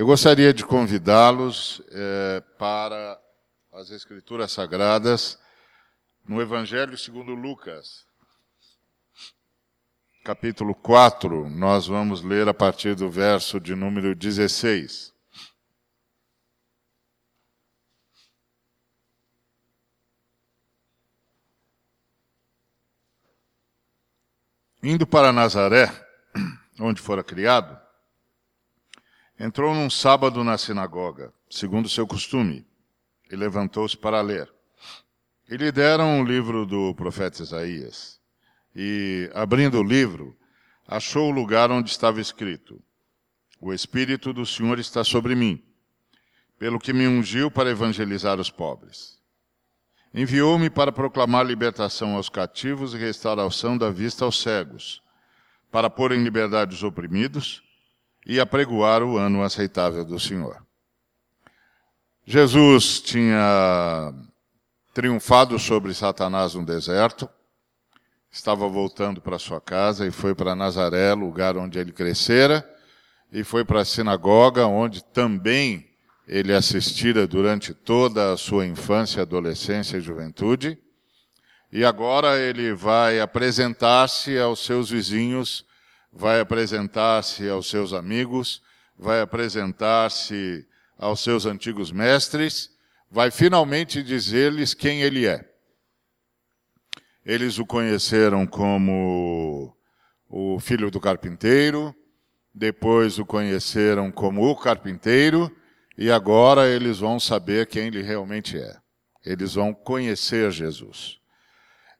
Eu gostaria de convidá-los é, para as Escrituras Sagradas no Evangelho segundo Lucas, capítulo 4. Nós vamos ler a partir do verso de número 16. Indo para Nazaré, onde fora criado, entrou num sábado na sinagoga, segundo seu costume, e levantou-se para ler. E lhe deram o livro do profeta Isaías. E, abrindo o livro, achou o lugar onde estava escrito: O Espírito do Senhor está sobre mim, pelo que me ungiu para evangelizar os pobres Enviou-me para proclamar libertação aos cativos e restauração da vista aos cegos, para pôr em liberdade os oprimidos e apregoar o ano aceitável do Senhor. Jesus tinha triunfado sobre Satanás no deserto, estava voltando para sua casa e foi para Nazaré, lugar onde ele crescera, e foi para a sinagoga, onde também ele assistira durante toda a sua infância, adolescência e juventude. E agora ele vai apresentar-se aos seus vizinhos, vai apresentar-se aos seus amigos, vai apresentar-se aos seus antigos mestres, vai finalmente dizer-lhes quem ele é. Eles o conheceram como o filho do carpinteiro, depois o conheceram como o carpinteiro, e agora eles vão saber quem ele realmente é. Eles vão conhecer Jesus.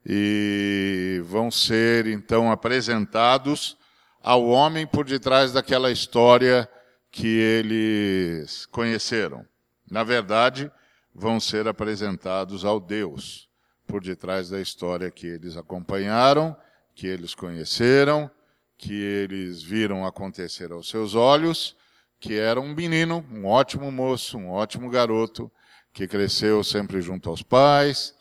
E vão ser então apresentados ao homem por detrás daquela história que eles conheceram. Na verdade, vão ser apresentados ao Deus por detrás da história que eles acompanharam, que eles conheceram, que eles viram acontecer aos seus olhos que era um menino, um ótimo moço, um ótimo garoto, que cresceu sempre junto aos pais,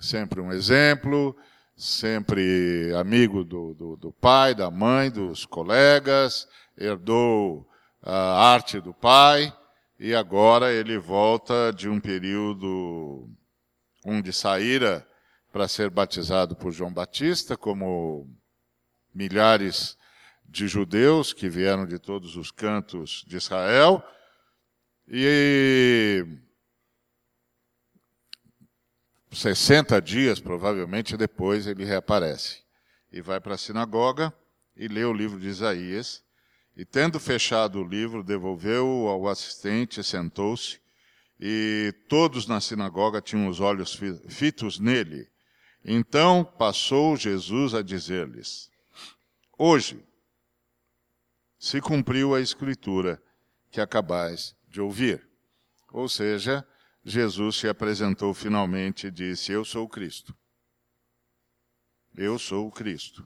sempre um exemplo, sempre amigo do, do, do pai, da mãe, dos colegas, herdou a arte do pai, e agora ele volta de um período onde saíra para ser batizado por João Batista, como milhares de judeus que vieram de todos os cantos de Israel. E 60 dias, provavelmente, depois ele reaparece. E vai para a sinagoga e lê o livro de Isaías. E tendo fechado o livro, devolveu ao assistente, sentou-se, e todos na sinagoga tinham os olhos fitos nele. Então passou Jesus a dizer-lhes: Hoje se cumpriu a escritura que acabais de ouvir. Ou seja, Jesus se apresentou finalmente e disse: Eu sou o Cristo. Eu sou o Cristo.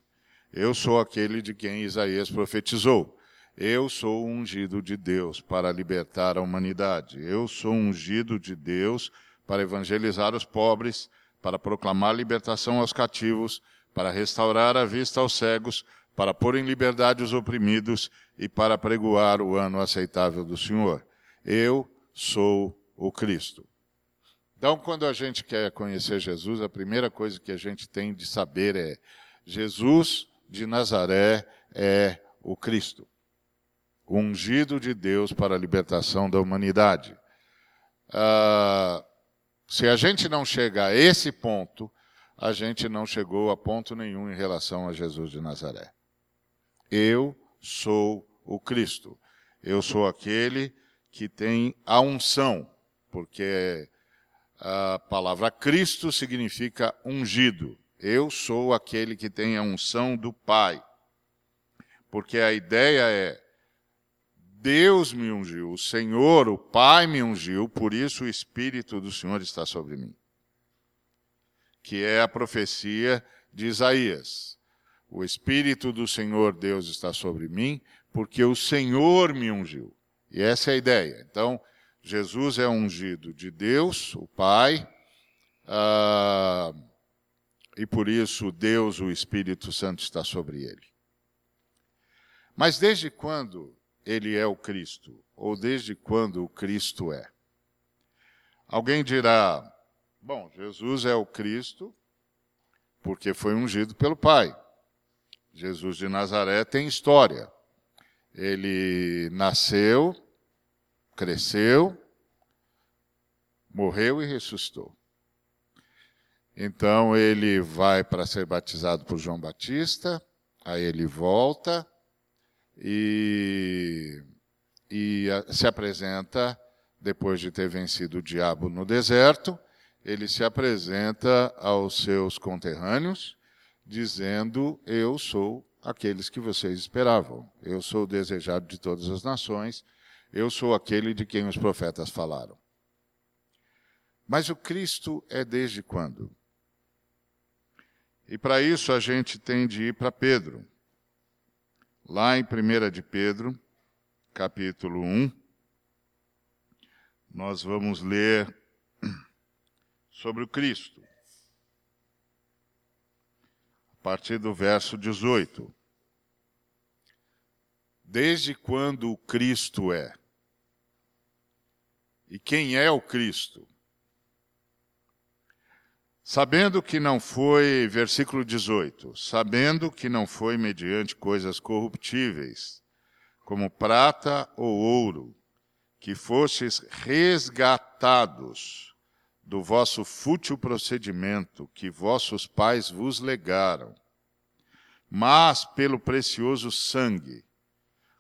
Eu sou aquele de quem Isaías profetizou. Eu sou ungido de Deus para libertar a humanidade. Eu sou ungido de Deus para evangelizar os pobres, para proclamar libertação aos cativos, para restaurar a vista aos cegos, para pôr em liberdade os oprimidos e para pregoar o ano aceitável do Senhor. Eu sou o Cristo. Então, quando a gente quer conhecer Jesus, a primeira coisa que a gente tem de saber é: Jesus de Nazaré é o Cristo, o ungido de Deus para a libertação da humanidade. Ah, se a gente não chega a esse ponto, a gente não chegou a ponto nenhum em relação a Jesus de Nazaré. Eu sou o Cristo. Eu sou aquele que tem a unção, porque a palavra Cristo significa ungido. Eu sou aquele que tem a unção do Pai. Porque a ideia é: Deus me ungiu, o Senhor, o Pai me ungiu, por isso o Espírito do Senhor está sobre mim. Que é a profecia de Isaías. O Espírito do Senhor Deus está sobre mim, porque o Senhor me ungiu. E essa é a ideia. Então, Jesus é ungido de Deus, o Pai, uh, e por isso Deus, o Espírito Santo, está sobre ele. Mas desde quando ele é o Cristo? Ou desde quando o Cristo é? Alguém dirá: bom, Jesus é o Cristo porque foi ungido pelo Pai. Jesus de Nazaré tem história. Ele nasceu, cresceu, morreu e ressuscitou. Então ele vai para ser batizado por João Batista, aí ele volta e, e se apresenta, depois de ter vencido o diabo no deserto, ele se apresenta aos seus conterrâneos, dizendo: Eu sou aqueles que vocês esperavam, eu sou o desejado de todas as nações, eu sou aquele de quem os profetas falaram. Mas o Cristo é desde quando? E para isso a gente tem de ir para Pedro. Lá em 1 de Pedro, capítulo 1, nós vamos ler sobre o Cristo. A partir do verso 18. Desde quando o Cristo é? E quem é o Cristo? Sabendo que não foi, versículo 18, sabendo que não foi mediante coisas corruptíveis, como prata ou ouro, que fostes resgatados do vosso fútil procedimento que vossos pais vos legaram, mas pelo precioso sangue,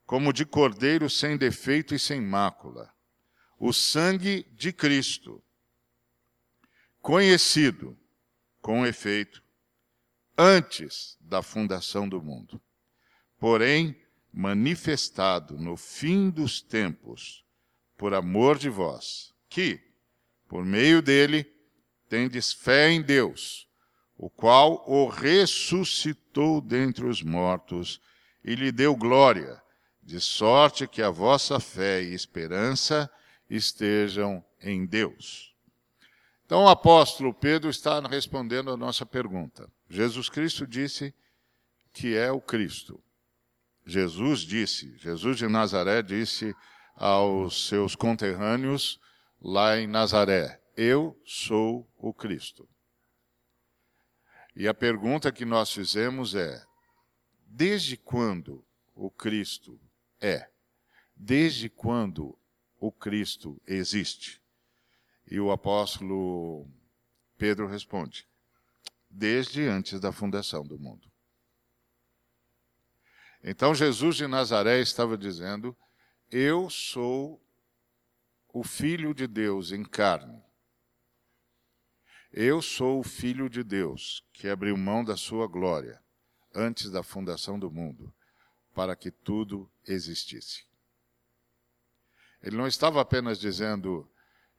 como de cordeiro sem defeito e sem mácula, o sangue de Cristo, conhecido com efeito, antes da fundação do mundo. Porém, manifestado no fim dos tempos, por amor de vós, que, por meio dele, tendes fé em Deus, o qual o ressuscitou dentre os mortos e lhe deu glória, de sorte que a vossa fé e esperança estejam em Deus. Então o apóstolo Pedro está respondendo a nossa pergunta. Jesus Cristo disse que é o Cristo. Jesus disse, Jesus de Nazaré disse aos seus conterrâneos lá em Nazaré: Eu sou o Cristo. E a pergunta que nós fizemos é: desde quando o Cristo é? Desde quando o Cristo existe? E o apóstolo Pedro responde: desde antes da fundação do mundo. Então Jesus de Nazaré estava dizendo: Eu sou o Filho de Deus em carne. Eu sou o Filho de Deus que abriu mão da sua glória antes da fundação do mundo, para que tudo existisse. Ele não estava apenas dizendo: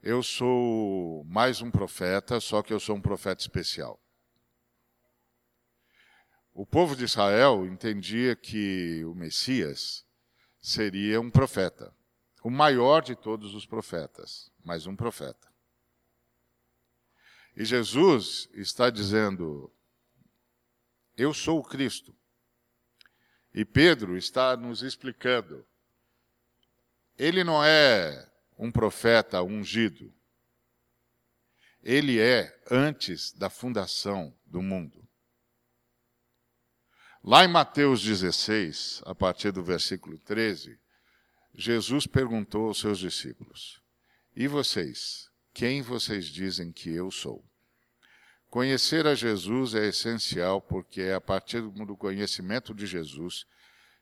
eu sou mais um profeta, só que eu sou um profeta especial. O povo de Israel entendia que o Messias seria um profeta, o maior de todos os profetas, mas um profeta. E Jesus está dizendo: Eu sou o Cristo. E Pedro está nos explicando: ele não é um profeta ungido. Ele é antes da fundação do mundo. Lá em Mateus 16, a partir do versículo 13, Jesus perguntou aos seus discípulos: E vocês, quem vocês dizem que eu sou? Conhecer a Jesus é essencial porque é a partir do conhecimento de Jesus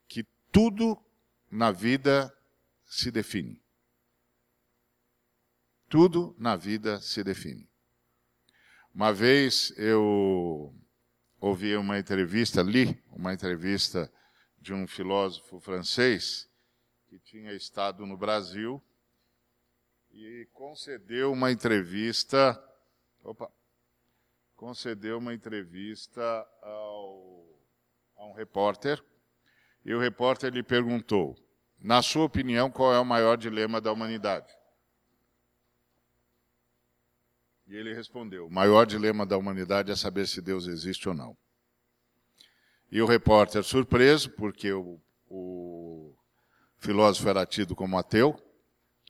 que tudo na vida se define. Tudo na vida se define. Uma vez eu ouvi uma entrevista, li uma entrevista de um filósofo francês que tinha estado no Brasil e concedeu uma entrevista, opa, concedeu uma entrevista ao, a um repórter e o repórter lhe perguntou: na sua opinião, qual é o maior dilema da humanidade? E ele respondeu: o maior dilema da humanidade é saber se Deus existe ou não. E o repórter, surpreso, porque o, o filósofo era tido como ateu,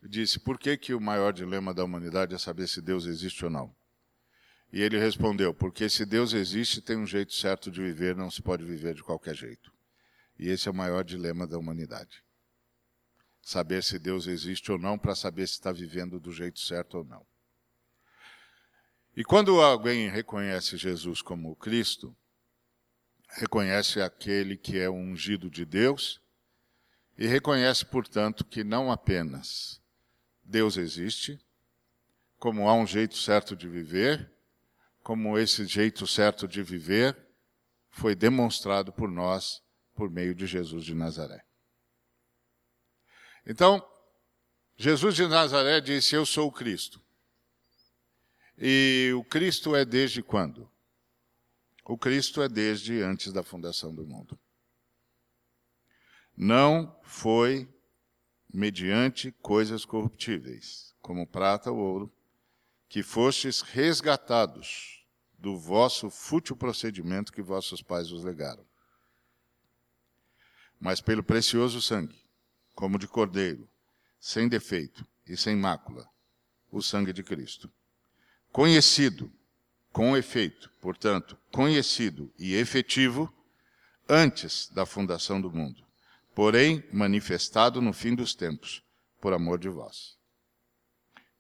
disse: por que, que o maior dilema da humanidade é saber se Deus existe ou não? E ele respondeu: porque se Deus existe, tem um jeito certo de viver, não se pode viver de qualquer jeito. E esse é o maior dilema da humanidade. Saber se Deus existe ou não, para saber se está vivendo do jeito certo ou não. E quando alguém reconhece Jesus como Cristo, reconhece aquele que é ungido de Deus e reconhece, portanto, que não apenas Deus existe, como há um jeito certo de viver, como esse jeito certo de viver foi demonstrado por nós por meio de Jesus de Nazaré. Então, Jesus de Nazaré disse: Eu sou o Cristo. E o Cristo é desde quando? O Cristo é desde antes da fundação do mundo. Não foi mediante coisas corruptíveis, como prata ou ouro, que fostes resgatados do vosso fútil procedimento que vossos pais vos legaram. Mas pelo precioso sangue, como de cordeiro, sem defeito e sem mácula, o sangue de Cristo. Conhecido, com efeito, portanto, conhecido e efetivo antes da fundação do mundo, porém manifestado no fim dos tempos, por amor de vós.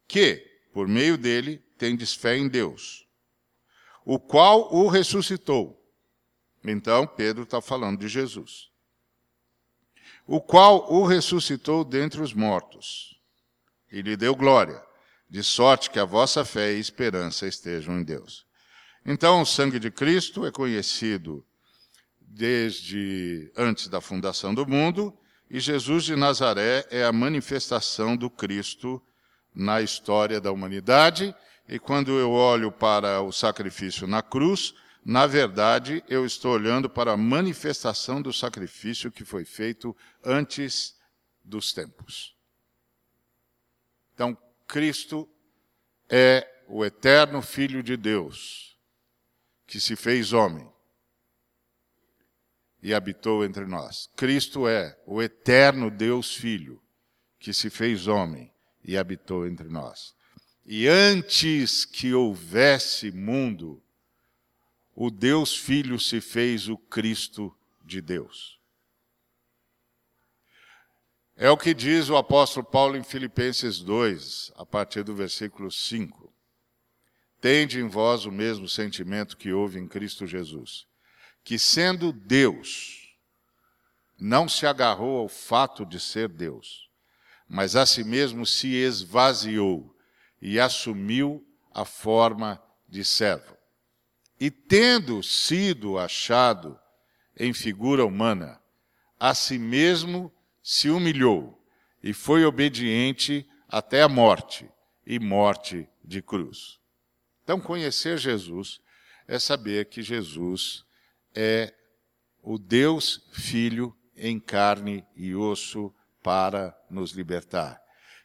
Que, por meio dele, tendes fé em Deus, o qual o ressuscitou. Então, Pedro está falando de Jesus. O qual o ressuscitou dentre os mortos e lhe deu glória, de sorte que a vossa fé e esperança estejam em Deus. Então, o sangue de Cristo é conhecido desde antes da fundação do mundo, e Jesus de Nazaré é a manifestação do Cristo na história da humanidade. E quando eu olho para o sacrifício na cruz, na verdade, eu estou olhando para a manifestação do sacrifício que foi feito antes dos tempos. Então, Cristo é o eterno Filho de Deus, que se fez homem e habitou entre nós. Cristo é o eterno Deus Filho, que se fez homem e habitou entre nós. E antes que houvesse mundo, o Deus Filho se fez o Cristo de Deus. É o que diz o apóstolo Paulo em Filipenses 2, a partir do versículo 5. Tende em vós o mesmo sentimento que houve em Cristo Jesus, que sendo Deus, não se agarrou ao fato de ser Deus mas a si mesmo se esvaziou e assumiu a forma de servo. E tendo sido achado em figura humana, a si mesmo se humilhou e foi obediente até a morte e morte de cruz. Então, conhecer Jesus é saber que Jesus é o Deus Filho em carne e osso para nos libertar.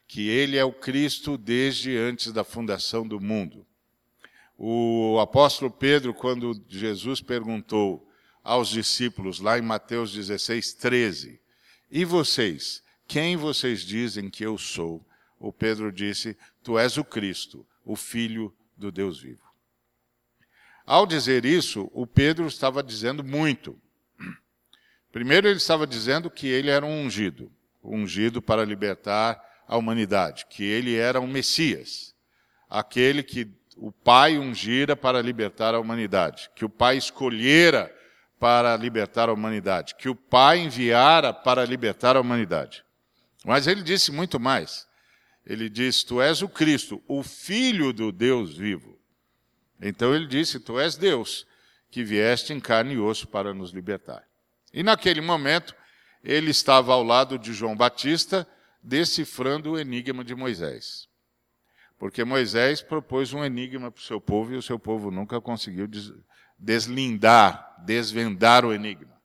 Que ele é o Cristo desde antes da fundação do mundo. O apóstolo Pedro, quando Jesus perguntou aos discípulos, lá em Mateus 16, 13, e vocês, quem vocês dizem que eu sou? O Pedro disse, tu és o Cristo, o Filho do Deus vivo. Ao dizer isso, o Pedro estava dizendo muito. Primeiro, ele estava dizendo que ele era um ungido ungido para libertar a humanidade, que ele era um Messias, aquele que o Pai ungira para libertar a humanidade, que o Pai escolhera para libertar a humanidade, que o Pai enviara para libertar a humanidade. Mas ele disse muito mais. Ele disse: Tu és o Cristo, o Filho do Deus vivo. Então ele disse: Tu és Deus, que vieste em carne e osso para nos libertar. E naquele momento, ele estava ao lado de João Batista, decifrando o enigma de Moisés. Porque Moisés propôs um enigma para o seu povo e o seu povo nunca conseguiu deslindar, desvendar o enigma.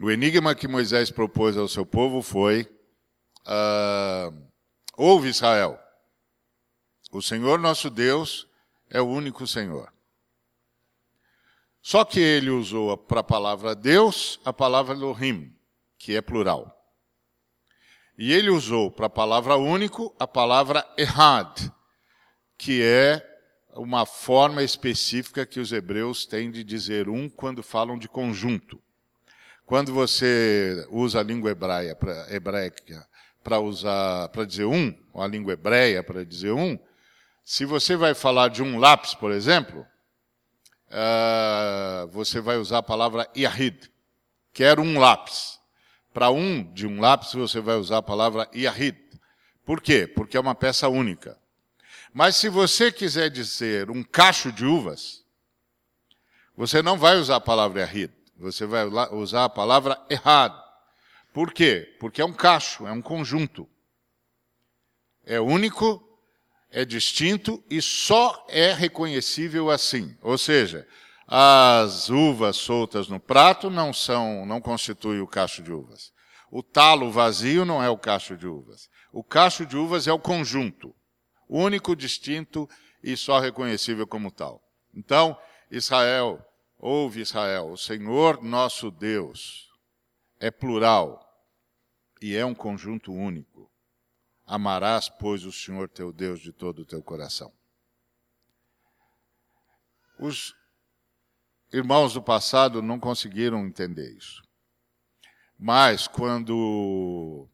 O enigma que Moisés propôs ao seu povo foi: uh, Ouve Israel, o Senhor nosso Deus é o único Senhor. Só que ele usou para a palavra Deus a palavra Elohim, que é plural. E ele usou para a palavra único a palavra errad, que é uma forma específica que os hebreus têm de dizer um quando falam de conjunto. Quando você usa a língua hebraica para usar para dizer um, ou a língua hebreia para dizer um, se você vai falar de um lápis, por exemplo, uh, você vai usar a palavra yahid, que era um lápis. Para um de um lápis, você vai usar a palavra yahid. Por quê? Porque é uma peça única. Mas se você quiser dizer um cacho de uvas, você não vai usar a palavra yahid. Você vai usar a palavra errado. Por quê? Porque é um cacho, é um conjunto. É único, é distinto e só é reconhecível assim. Ou seja, as uvas soltas no prato não são, não constituem o cacho de uvas. O talo vazio não é o cacho de uvas. O cacho de uvas é o conjunto, único, distinto e só reconhecível como tal. Então, Israel, ouve Israel, o Senhor nosso Deus é plural e é um conjunto único. Amarás, pois, o Senhor teu Deus de todo o teu coração. Os irmãos do passado não conseguiram entender isso. Mas quando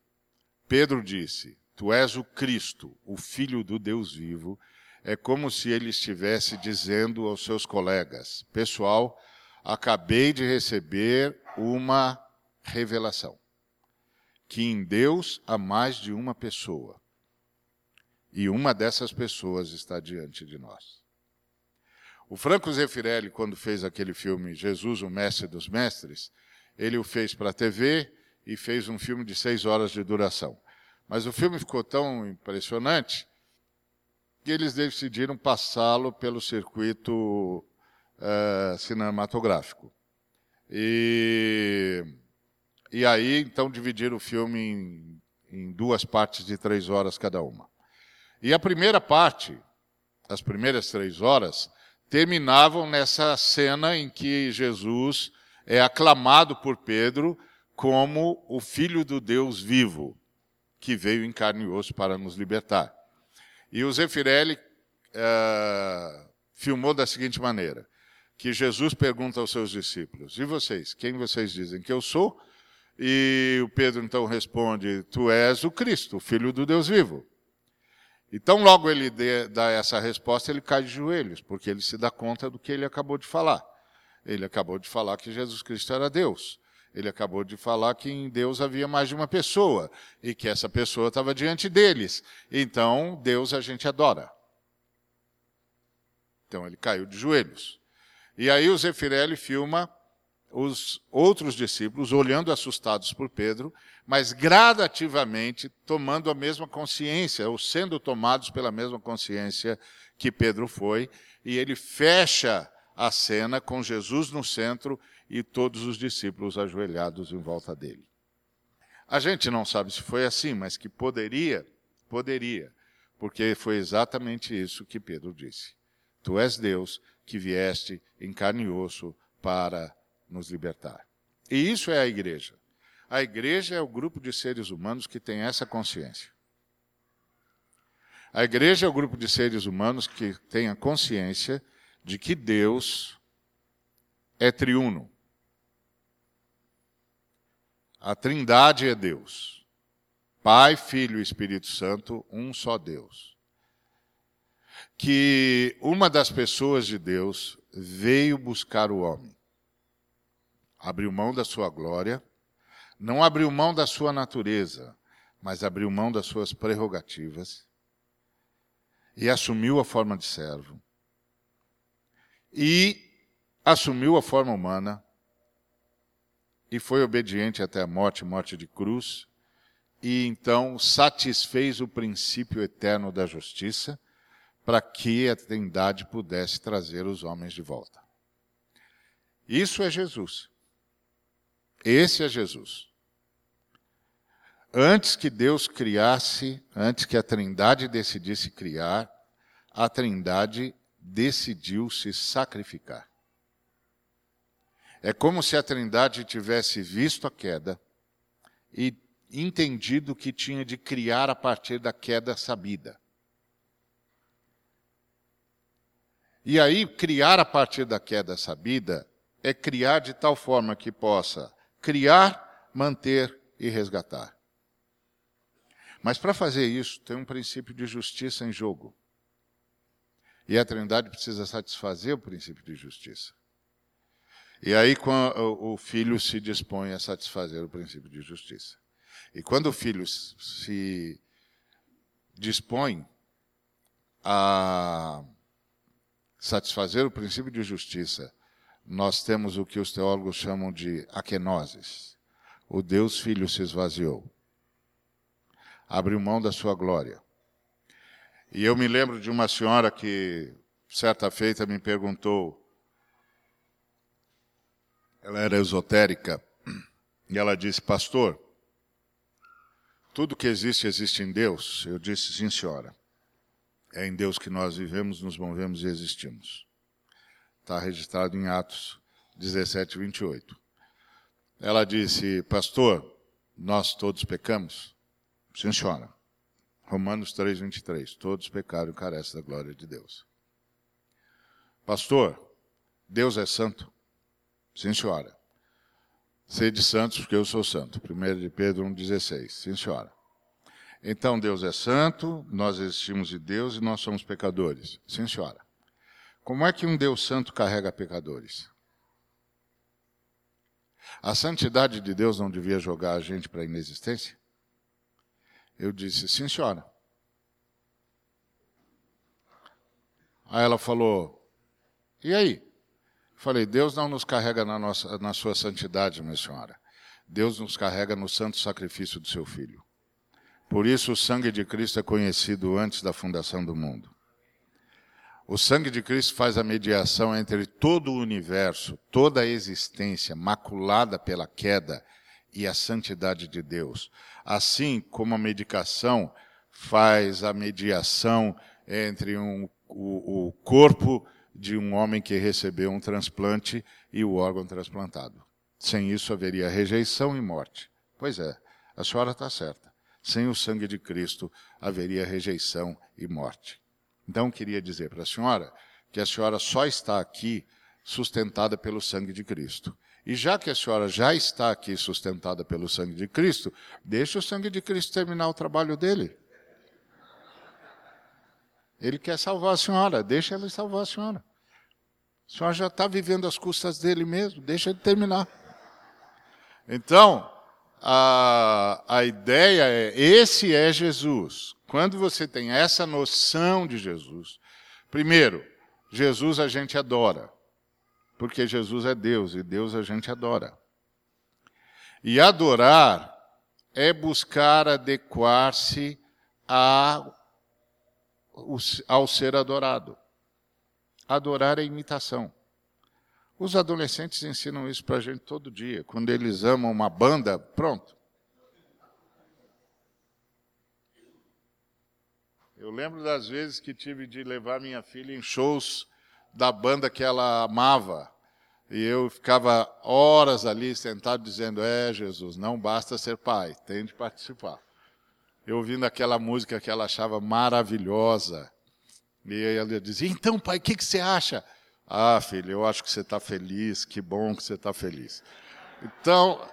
Pedro disse: Tu és o Cristo, o Filho do Deus vivo, é como se ele estivesse dizendo aos seus colegas: Pessoal, acabei de receber uma revelação. Que em Deus há mais de uma pessoa. E uma dessas pessoas está diante de nós. O Franco Zeffirelli, quando fez aquele filme Jesus, o Mestre dos Mestres, ele o fez para a TV e fez um filme de seis horas de duração. Mas o filme ficou tão impressionante que eles decidiram passá-lo pelo circuito uh, cinematográfico. E, e aí, então, dividiram o filme em, em duas partes de três horas cada uma. E a primeira parte, as primeiras três horas, terminavam nessa cena em que Jesus é aclamado por Pedro como o Filho do Deus vivo, que veio em carne e osso para nos libertar. E o Zeffirelli uh, filmou da seguinte maneira: que Jesus pergunta aos seus discípulos: E vocês? Quem vocês dizem que eu sou? E o Pedro então responde: Tu és o Cristo, o Filho do Deus vivo. Então, logo ele dá essa resposta, ele cai de joelhos, porque ele se dá conta do que ele acabou de falar. Ele acabou de falar que Jesus Cristo era Deus. Ele acabou de falar que em Deus havia mais de uma pessoa e que essa pessoa estava diante deles. Então, Deus a gente adora. Então, ele caiu de joelhos. E aí o Zeffirelli filma os outros discípulos olhando assustados por Pedro, mas gradativamente tomando a mesma consciência, ou sendo tomados pela mesma consciência que Pedro foi, e ele fecha a cena com Jesus no centro e todos os discípulos ajoelhados em volta dele. A gente não sabe se foi assim, mas que poderia, poderia, porque foi exatamente isso que Pedro disse. Tu és Deus que vieste em carne e osso para nos libertar. E isso é a igreja. A igreja é o grupo de seres humanos que tem essa consciência. A igreja é o grupo de seres humanos que tem a consciência de que Deus é triuno. A Trindade é Deus. Pai, Filho e Espírito Santo, um só Deus. Que uma das pessoas de Deus veio buscar o homem abriu mão da sua glória, não abriu mão da sua natureza, mas abriu mão das suas prerrogativas e assumiu a forma de servo e assumiu a forma humana e foi obediente até a morte, morte de cruz, e então satisfez o princípio eterno da justiça para que a Trindade pudesse trazer os homens de volta. Isso é Jesus. Esse é Jesus. Antes que Deus criasse, antes que a Trindade decidisse criar, a Trindade decidiu se sacrificar. É como se a Trindade tivesse visto a queda, e entendido que tinha de criar a partir da queda sabida. E aí, criar a partir da queda sabida é criar de tal forma que possa criar, manter e resgatar. Mas para fazer isso, tem um princípio de justiça em jogo. E a Trindade precisa satisfazer o princípio de justiça. E aí o filho se dispõe a satisfazer o princípio de justiça. E quando o filho se dispõe a satisfazer o princípio de justiça, nós temos o que os teólogos chamam de aquenoses. O Deus Filho se esvaziou. Abriu mão da sua glória. E eu me lembro de uma senhora que, certa feita, me perguntou, ela era esotérica, e ela disse, pastor, tudo que existe, existe em Deus? Eu disse, sim, senhora. É em Deus que nós vivemos, nos movemos e existimos. Está registrado em Atos 17, 28. Ela disse, pastor, nós todos pecamos? Sim, senhora. Romanos 3, 23. Todos pecaram e carecem da glória de Deus. Pastor, Deus é santo? Sim, senhora. Sede santos, porque eu sou santo. 1 de Pedro 1,16. Sim, senhora. Então Deus é santo, nós existimos de Deus e nós somos pecadores. Sim, senhora. Como é que um Deus santo carrega pecadores? A santidade de Deus não devia jogar a gente para a inexistência? Eu disse, sim, senhora. Aí ela falou, e aí? Falei, Deus não nos carrega na, nossa, na sua santidade, minha senhora. Deus nos carrega no santo sacrifício do seu filho. Por isso o sangue de Cristo é conhecido antes da fundação do mundo. O sangue de Cristo faz a mediação entre todo o universo, toda a existência maculada pela queda e a santidade de Deus. Assim como a medicação faz a mediação entre um, o, o corpo de um homem que recebeu um transplante e o órgão transplantado. Sem isso haveria rejeição e morte. Pois é, a senhora está certa. Sem o sangue de Cristo haveria rejeição e morte. Então queria dizer para a senhora que a senhora só está aqui sustentada pelo sangue de Cristo. E já que a senhora já está aqui sustentada pelo sangue de Cristo, deixe o sangue de Cristo terminar o trabalho dele. Ele quer salvar a senhora, deixa ele salvar a senhora. A senhora já está vivendo as custas dele mesmo, deixa ele terminar. Então, a, a ideia é: esse é Jesus. Quando você tem essa noção de Jesus, primeiro, Jesus a gente adora, porque Jesus é Deus e Deus a gente adora. E adorar é buscar adequar-se ao ser adorado. Adorar é imitação. Os adolescentes ensinam isso para a gente todo dia. Quando eles amam uma banda, pronto. Eu lembro das vezes que tive de levar minha filha em shows da banda que ela amava. E eu ficava horas ali sentado dizendo: É, Jesus, não basta ser pai, tem de participar. Eu ouvindo aquela música que ela achava maravilhosa. E ela dizia: Então, pai, o que, que você acha? Ah, filho, eu acho que você está feliz, que bom que você está feliz. Então,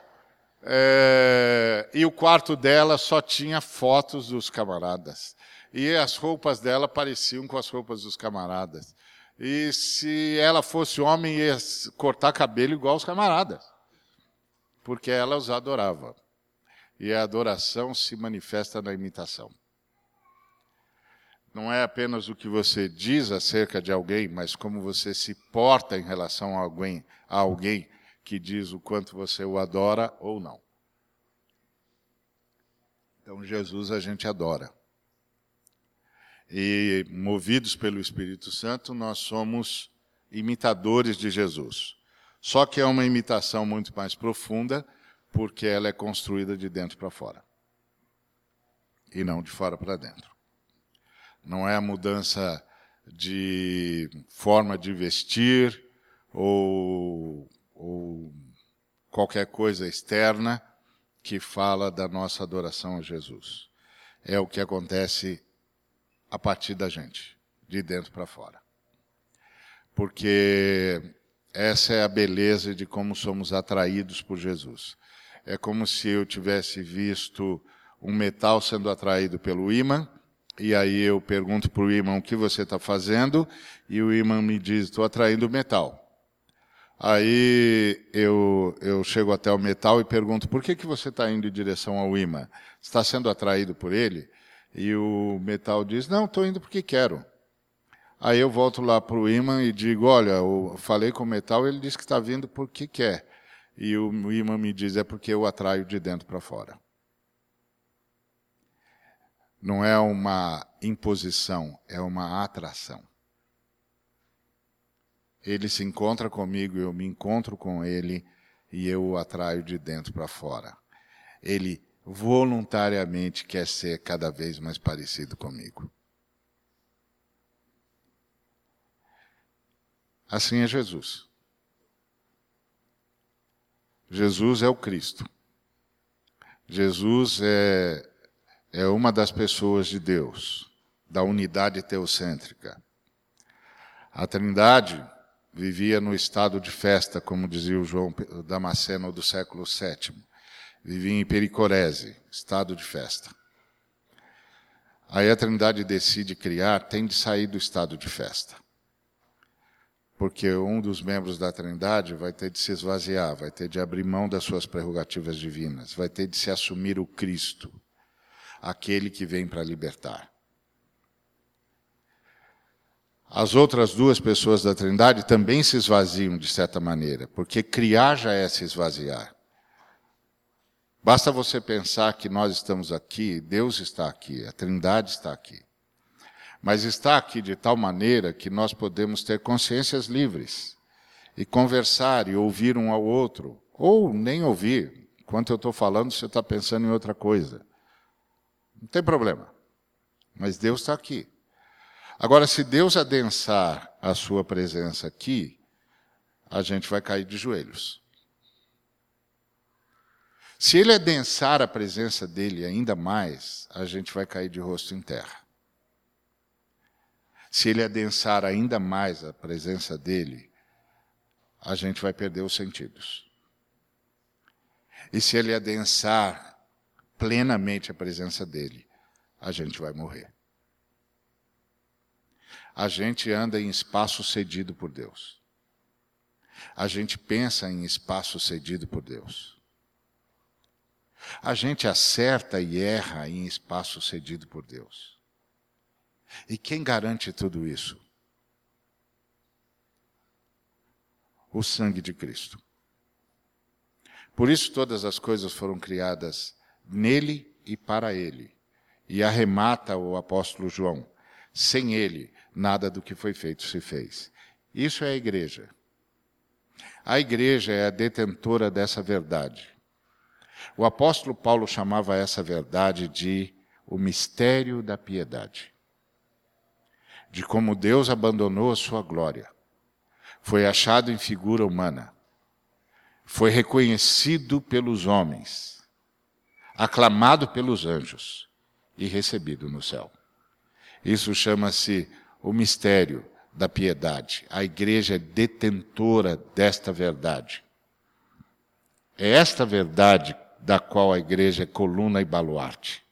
é... e o quarto dela só tinha fotos dos camaradas. E as roupas dela pareciam com as roupas dos camaradas. E se ela fosse homem, ia cortar cabelo igual os camaradas. Porque ela os adorava. E a adoração se manifesta na imitação não é apenas o que você diz acerca de alguém, mas como você se porta em relação a alguém, a alguém que diz o quanto você o adora ou não. Então, Jesus a gente adora. E, movidos pelo Espírito Santo, nós somos imitadores de Jesus. Só que é uma imitação muito mais profunda, porque ela é construída de dentro para fora e não de fora para dentro não é a mudança de forma de vestir ou, ou qualquer coisa externa que fala da nossa adoração a Jesus. É o que acontece a partir da gente, de dentro para fora. Porque essa é a beleza de como somos atraídos por Jesus. É como se eu tivesse visto um metal sendo atraído pelo ímã, e aí eu pergunto para o ímã o que você está fazendo, e o ímã me diz: estou atraindo o metal. Aí eu, eu chego até o metal e pergunto: por que, que você está indo em direção ao ímã? Está sendo atraído por ele? E o metal diz: não, estou indo porque quero. Aí eu volto lá para o imã e digo, olha, eu falei com o metal, ele disse que está vindo porque quer. E o imã me diz, é porque eu atraio de dentro para fora. Não é uma imposição, é uma atração. Ele se encontra comigo, eu me encontro com ele e eu o atraio de dentro para fora. Ele voluntariamente quer ser cada vez mais parecido comigo. Assim é Jesus. Jesus é o Cristo. Jesus é, é uma das pessoas de Deus, da unidade teocêntrica. A Trindade vivia no estado de festa, como dizia o João Damasceno do século VII. Vivia em pericorese, estado de festa. Aí a Trindade decide criar, tem de sair do estado de festa porque um dos membros da Trindade vai ter de se esvaziar, vai ter de abrir mão das suas prerrogativas divinas, vai ter de se assumir o Cristo, aquele que vem para libertar. As outras duas pessoas da Trindade também se esvaziam de certa maneira, porque criar já é se esvaziar. Basta você pensar que nós estamos aqui, Deus está aqui, a Trindade está aqui mas está aqui de tal maneira que nós podemos ter consciências livres e conversar e ouvir um ao outro, ou nem ouvir. Enquanto eu estou falando, você está pensando em outra coisa. Não tem problema. Mas Deus está aqui. Agora, se Deus adensar a sua presença aqui, a gente vai cair de joelhos. Se ele adensar a presença dele ainda mais, a gente vai cair de rosto em terra. Se ele adensar ainda mais a presença dele, a gente vai perder os sentidos. E se ele adensar plenamente a presença dele, a gente vai morrer. A gente anda em espaço cedido por Deus. A gente pensa em espaço cedido por Deus. A gente acerta e erra em espaço cedido por Deus. E quem garante tudo isso? O sangue de Cristo. Por isso todas as coisas foram criadas nele e para ele. E arremata o apóstolo João: sem ele, nada do que foi feito se fez. Isso é a igreja. A igreja é a detentora dessa verdade. O apóstolo Paulo chamava essa verdade de o mistério da piedade de como Deus abandonou a sua glória. Foi achado em figura humana. Foi reconhecido pelos homens, aclamado pelos anjos e recebido no céu. Isso chama-se o mistério da piedade. A igreja é detentora desta verdade. É esta verdade da qual a igreja é coluna e baluarte.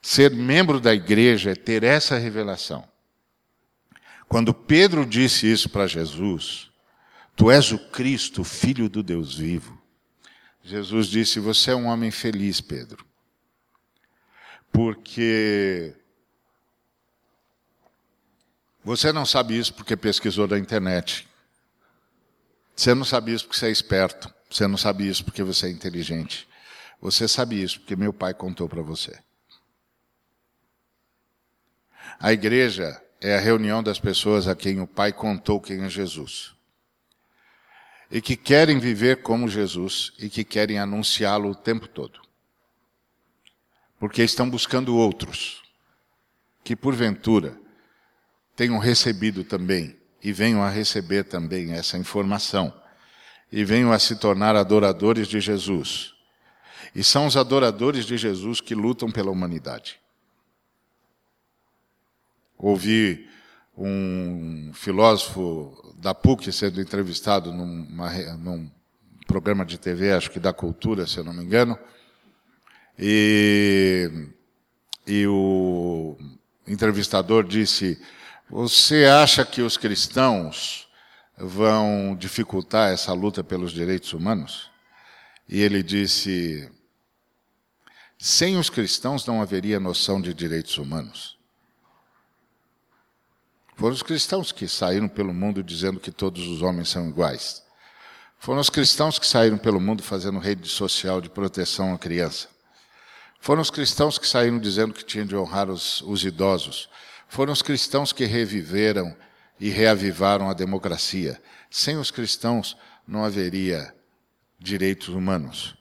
Ser membro da igreja é ter essa revelação. Quando Pedro disse isso para Jesus, Tu és o Cristo, filho do Deus vivo. Jesus disse: Você é um homem feliz, Pedro. Porque você não sabe isso porque pesquisou na internet. Você não sabe isso porque você é esperto. Você não sabe isso porque você é inteligente. Você sabe isso porque meu pai contou para você. A igreja é a reunião das pessoas a quem o Pai contou quem é Jesus. E que querem viver como Jesus e que querem anunciá-lo o tempo todo. Porque estão buscando outros que, porventura, tenham recebido também e venham a receber também essa informação e venham a se tornar adoradores de Jesus. E são os adoradores de Jesus que lutam pela humanidade. Ouvi um filósofo da PUC sendo entrevistado numa, num programa de TV, acho que da Cultura, se eu não me engano, e, e o entrevistador disse: Você acha que os cristãos vão dificultar essa luta pelos direitos humanos? E ele disse: Sem os cristãos não haveria noção de direitos humanos. Foram os cristãos que saíram pelo mundo dizendo que todos os homens são iguais. Foram os cristãos que saíram pelo mundo fazendo rede social de proteção à criança. Foram os cristãos que saíram dizendo que tinham de honrar os, os idosos. Foram os cristãos que reviveram e reavivaram a democracia. Sem os cristãos não haveria direitos humanos.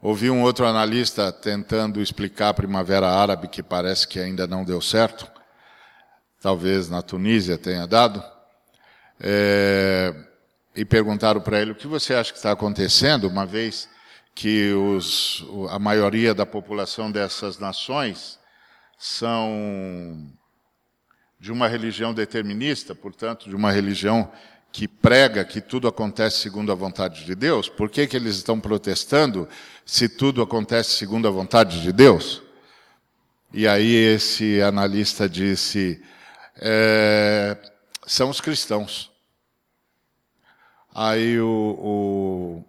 Ouvi um outro analista tentando explicar a Primavera Árabe, que parece que ainda não deu certo talvez na Tunísia tenha dado, é, e perguntaram para ele o que você acha que está acontecendo, uma vez que os, a maioria da população dessas nações são de uma religião determinista, portanto, de uma religião que prega que tudo acontece segundo a vontade de Deus, por que, que eles estão protestando se tudo acontece segundo a vontade de Deus? E aí esse analista disse: é, são os cristãos. Aí o,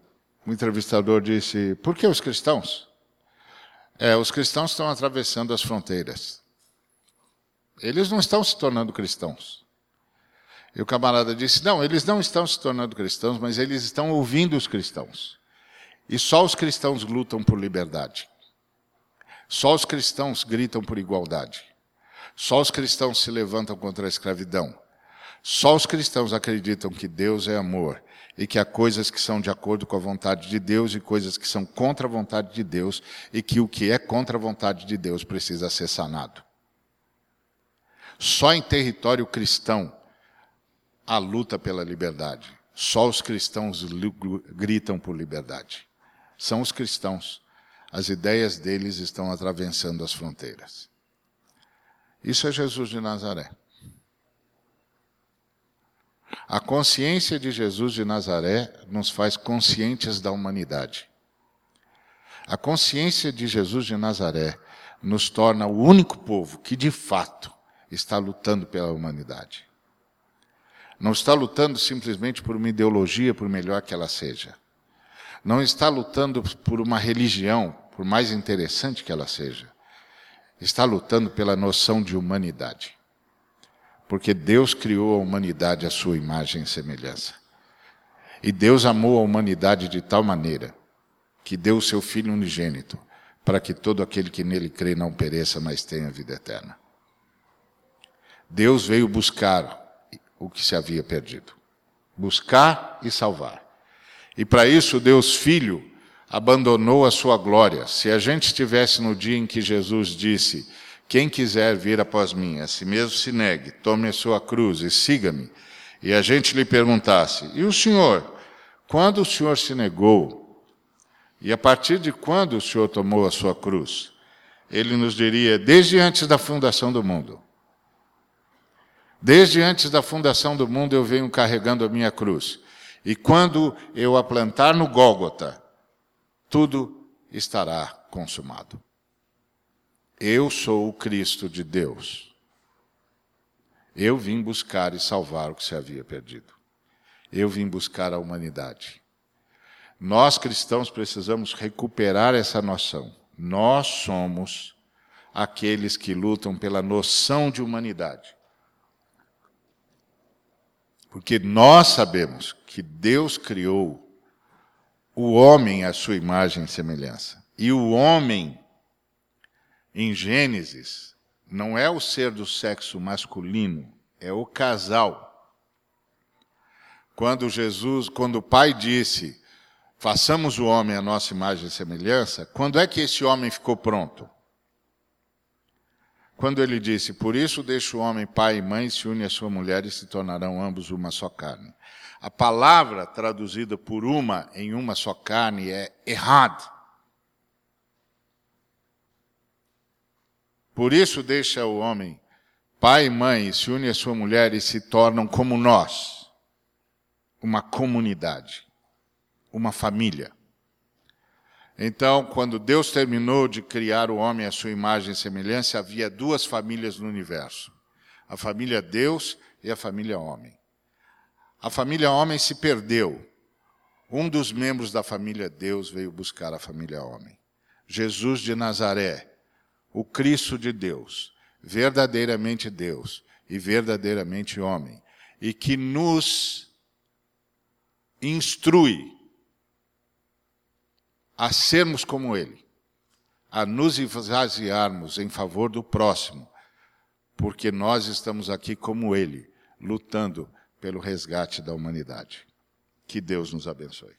o, o, entrevistador disse: por que os cristãos? É, os cristãos estão atravessando as fronteiras. Eles não estão se tornando cristãos. E o camarada disse: não, eles não estão se tornando cristãos, mas eles estão ouvindo os cristãos. E só os cristãos lutam por liberdade. Só os cristãos gritam por igualdade. Só os cristãos se levantam contra a escravidão. Só os cristãos acreditam que Deus é amor e que há coisas que são de acordo com a vontade de Deus e coisas que são contra a vontade de Deus e que o que é contra a vontade de Deus precisa ser sanado. Só em território cristão há luta pela liberdade. Só os cristãos gritam por liberdade. São os cristãos. As ideias deles estão atravessando as fronteiras. Isso é Jesus de Nazaré. A consciência de Jesus de Nazaré nos faz conscientes da humanidade. A consciência de Jesus de Nazaré nos torna o único povo que, de fato, está lutando pela humanidade. Não está lutando simplesmente por uma ideologia, por melhor que ela seja. Não está lutando por uma religião, por mais interessante que ela seja está lutando pela noção de humanidade. Porque Deus criou a humanidade à sua imagem e semelhança. E Deus amou a humanidade de tal maneira que deu o seu Filho unigênito para que todo aquele que nele crê não pereça, mas tenha vida eterna. Deus veio buscar o que se havia perdido. Buscar e salvar. E para isso, Deus Filho abandonou a sua glória. Se a gente estivesse no dia em que Jesus disse: Quem quiser vir após mim, a si mesmo se negue, tome a sua cruz e siga-me, e a gente lhe perguntasse: E o Senhor? Quando o Senhor se negou? E a partir de quando o Senhor tomou a sua cruz? Ele nos diria: Desde antes da fundação do mundo. Desde antes da fundação do mundo eu venho carregando a minha cruz. E quando eu a plantar no Gólgota, tudo estará consumado. Eu sou o Cristo de Deus. Eu vim buscar e salvar o que se havia perdido. Eu vim buscar a humanidade. Nós cristãos precisamos recuperar essa noção. Nós somos aqueles que lutam pela noção de humanidade. Porque nós sabemos que Deus criou o homem à sua imagem e semelhança. E o homem, em Gênesis, não é o ser do sexo masculino, é o casal. Quando Jesus, quando o pai disse, façamos o homem à nossa imagem e semelhança, quando é que esse homem ficou pronto? Quando ele disse, por isso deixa o homem pai e mãe, se une à sua mulher e se tornarão ambos uma só carne. A palavra traduzida por uma em uma só carne é errado. Por isso deixa o homem, pai e mãe, se une à sua mulher e se tornam como nós, uma comunidade, uma família. Então, quando Deus terminou de criar o homem à sua imagem e semelhança, havia duas famílias no universo: a família Deus e a família homem. A família homem se perdeu. Um dos membros da família Deus veio buscar a família homem. Jesus de Nazaré, o Cristo de Deus, verdadeiramente Deus e verdadeiramente homem, e que nos instrui a sermos como Ele, a nos esvaziarmos em favor do próximo, porque nós estamos aqui como Ele, lutando pelo resgate da humanidade. Que Deus nos abençoe.